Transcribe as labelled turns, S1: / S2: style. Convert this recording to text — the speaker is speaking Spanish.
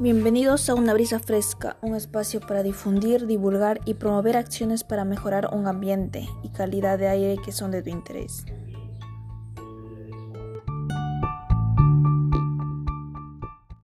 S1: Bienvenidos a Una Brisa Fresca, un espacio para difundir, divulgar y promover acciones para mejorar un ambiente y calidad de aire que son de tu interés.